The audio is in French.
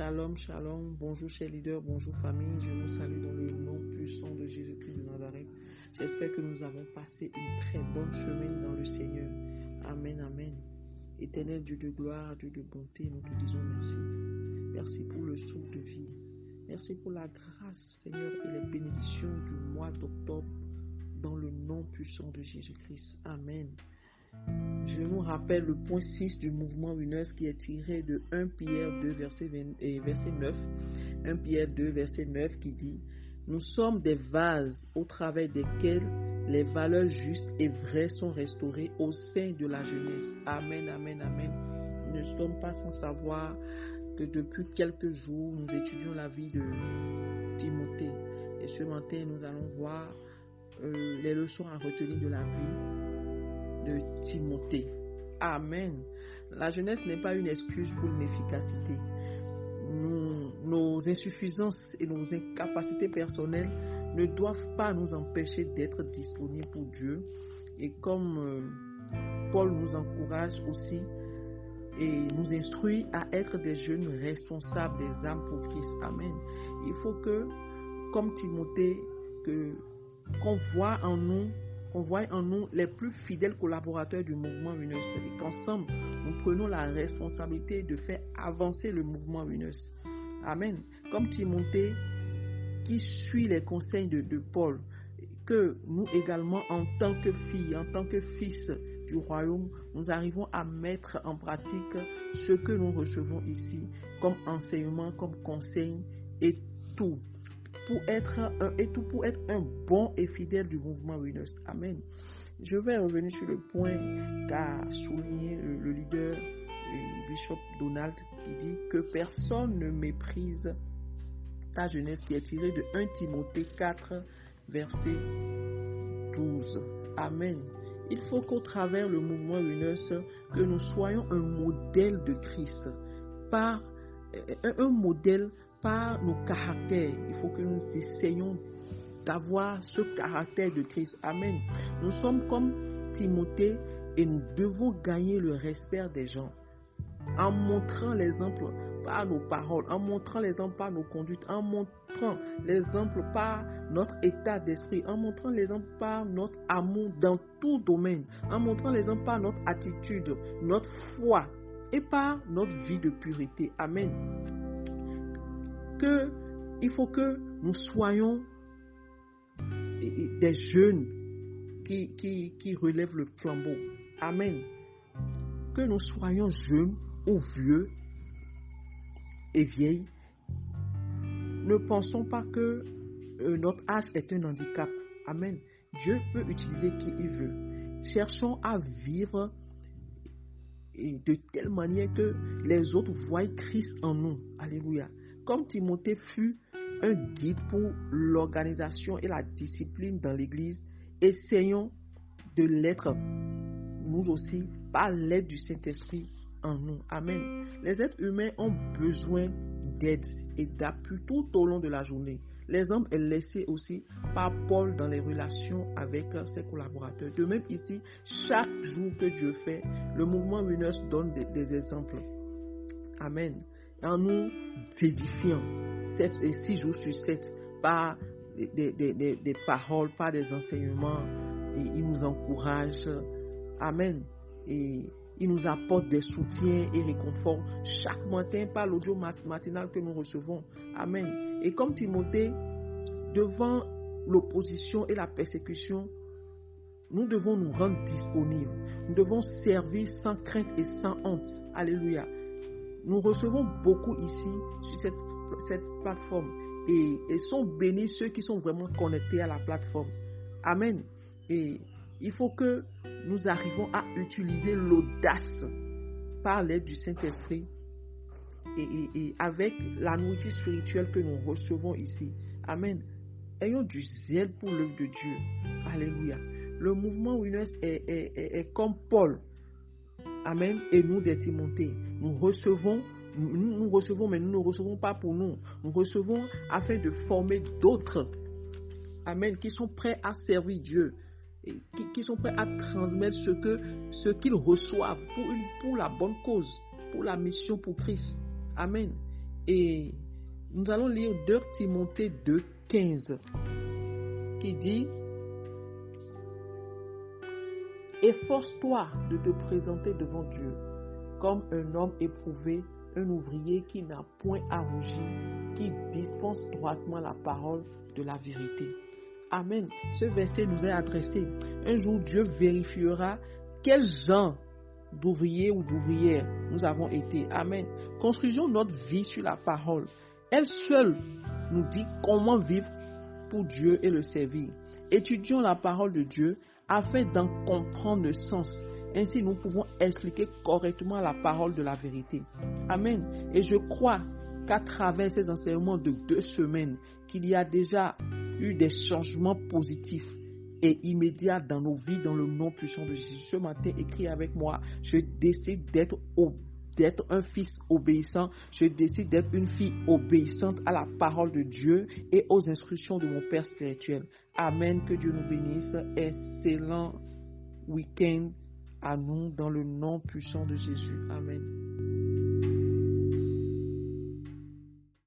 Shalom, shalom. Bonjour, chers leaders. Bonjour, famille. Je vous salue dans le nom puissant de Jésus-Christ de Nazareth. J'espère que nous avons passé une très bonne semaine dans le Seigneur. Amen, amen. Éternel Dieu de gloire, Dieu de bonté, nous te disons merci. Merci pour le souffle de vie. Merci pour la grâce, Seigneur, et les bénédictions du mois d'octobre dans le nom puissant de Jésus-Christ. Amen. Je vous rappelle le point 6 du mouvement UNES qui est tiré de 1 Pierre 2, verset, et verset 9. 1 Pierre 2, verset 9 qui dit Nous sommes des vases au travers desquels les valeurs justes et vraies sont restaurées au sein de la jeunesse. Amen, amen, amen. Nous ne sommes pas sans savoir que depuis quelques jours, nous étudions la vie de Timothée. Et ce matin, nous allons voir euh, les leçons à retenir de la vie Timothée. Amen. La jeunesse n'est pas une excuse pour l'inefficacité. nos insuffisances et nos incapacités personnelles ne doivent pas nous empêcher d'être disponibles pour Dieu. Et comme euh, Paul nous encourage aussi et nous instruit à être des jeunes responsables des âmes pour Christ. Amen. Il faut que, comme Timothée, que qu'on voit en nous, qu'on voit en nous les plus fidèles collaborateurs du mouvement UNES et qu'ensemble, nous prenons la responsabilité de faire avancer le mouvement UNES. Amen. Comme Timothée qui suit les conseils de, de Paul, que nous également, en tant que filles, en tant que fils du royaume, nous arrivons à mettre en pratique ce que nous recevons ici comme enseignement, comme conseil et tout pour être un, et tout pour être un bon et fidèle du mouvement Winners. Amen. Je vais revenir sur le point qu'a souligné le, leader Bishop Donald qui dit que personne ne méprise ta jeunesse qui est tirée de 1 Timothée 4 verset 12. Amen. Il faut qu'au travers le mouvement Winners que nous soyons un modèle de Christ, par un, un modèle par nos caractères. Il faut que nous essayons d'avoir ce caractère de Christ. Amen. Nous sommes comme Timothée et nous devons gagner le respect des gens en montrant l'exemple par nos paroles, en montrant l'exemple par nos conduites, en montrant l'exemple par notre état d'esprit, en montrant l'exemple par notre amour dans tout domaine, en montrant l'exemple par notre attitude, notre foi et par notre vie de pureté. Amen que il faut que nous soyons des jeunes qui, qui, qui relèvent le flambeau. Amen. Que nous soyons jeunes ou vieux et vieilles. Ne pensons pas que euh, notre âge est un handicap. Amen. Dieu peut utiliser qui il veut. Cherchons à vivre de telle manière que les autres voient Christ en nous. Alléluia. Comme Timothée fut un guide pour l'organisation et la discipline dans l'Église, essayons de l'être nous aussi par l'aide du Saint-Esprit en nous. Amen. Les êtres humains ont besoin d'aide et d'appui tout au long de la journée. L'exemple est laissé aussi par Paul dans les relations avec ses collaborateurs. De même ici, chaque jour que Dieu fait, le mouvement Winners donne des, des exemples. Amen en nous édifiant 7 et 6 jours sur 7 par des, des, des, paroles, par des enseignements. Il nous encourage. Amen. Et il nous apporte des soutiens et réconforts chaque matin par l'audio matinal que nous recevons. Amen. Et comme Timothée, devant l'opposition et la persécution, nous devons nous rendre disponibles. Nous devons servir sans crainte et sans honte. Alléluia. Nous recevons beaucoup ici sur cette, plateforme et, sont bénis ceux qui sont vraiment connectés à la plateforme. Amen. Et il faut que nous arrivons à utiliser l'audace par l'aide du Saint-Esprit et, avec la nourriture spirituelle que nous recevons ici. Amen. Ayons du zèle pour l'œuvre de Dieu. Alléluia. Le mouvement Winners est, est, comme Paul. Amen. Et nous des Timothée. Nous recevons, nous, recevons, mais nous ne recevons pas pour nous. Nous recevons afin de former d'autres. Amen. Qui sont prêts à servir Dieu. Et qui, sont prêts à transmettre ce ce qu'ils reçoivent pour, une, pour la bonne cause, pour la mission pour Christ. Amen. Et nous allons lire 2 Timothée 2, 15, qui dit Efforce-toi de te présenter devant Dieu comme un homme éprouvé, un ouvrier qui n'a point à rougir, qui dispense droitement la parole de la vérité. Amen. Ce verset nous est adressé. Un jour, Dieu vérifiera quel genre d'ouvriers ou d'ouvrières nous avons été. Amen. Construisons notre vie sur la parole. Elle seule nous dit comment vivre pour Dieu et le servir. Étudions la parole de Dieu afin d'en comprendre le sens. Ainsi, nous pouvons expliquer correctement la parole de la vérité. Amen. Et je crois qu'à travers ces enseignements de deux semaines, qu'il y a déjà eu des changements positifs et immédiats dans nos vies dans le nom puissant de Jésus. Ce matin, écrit avec moi, je décide d'être d'être un fils obéissant, je décide d'être une fille obéissante à la parole de Dieu et aux instructions de mon Père spirituel. Amen. Que Dieu nous bénisse. Excellent week-end à nous dans le nom puissant de Jésus. Amen.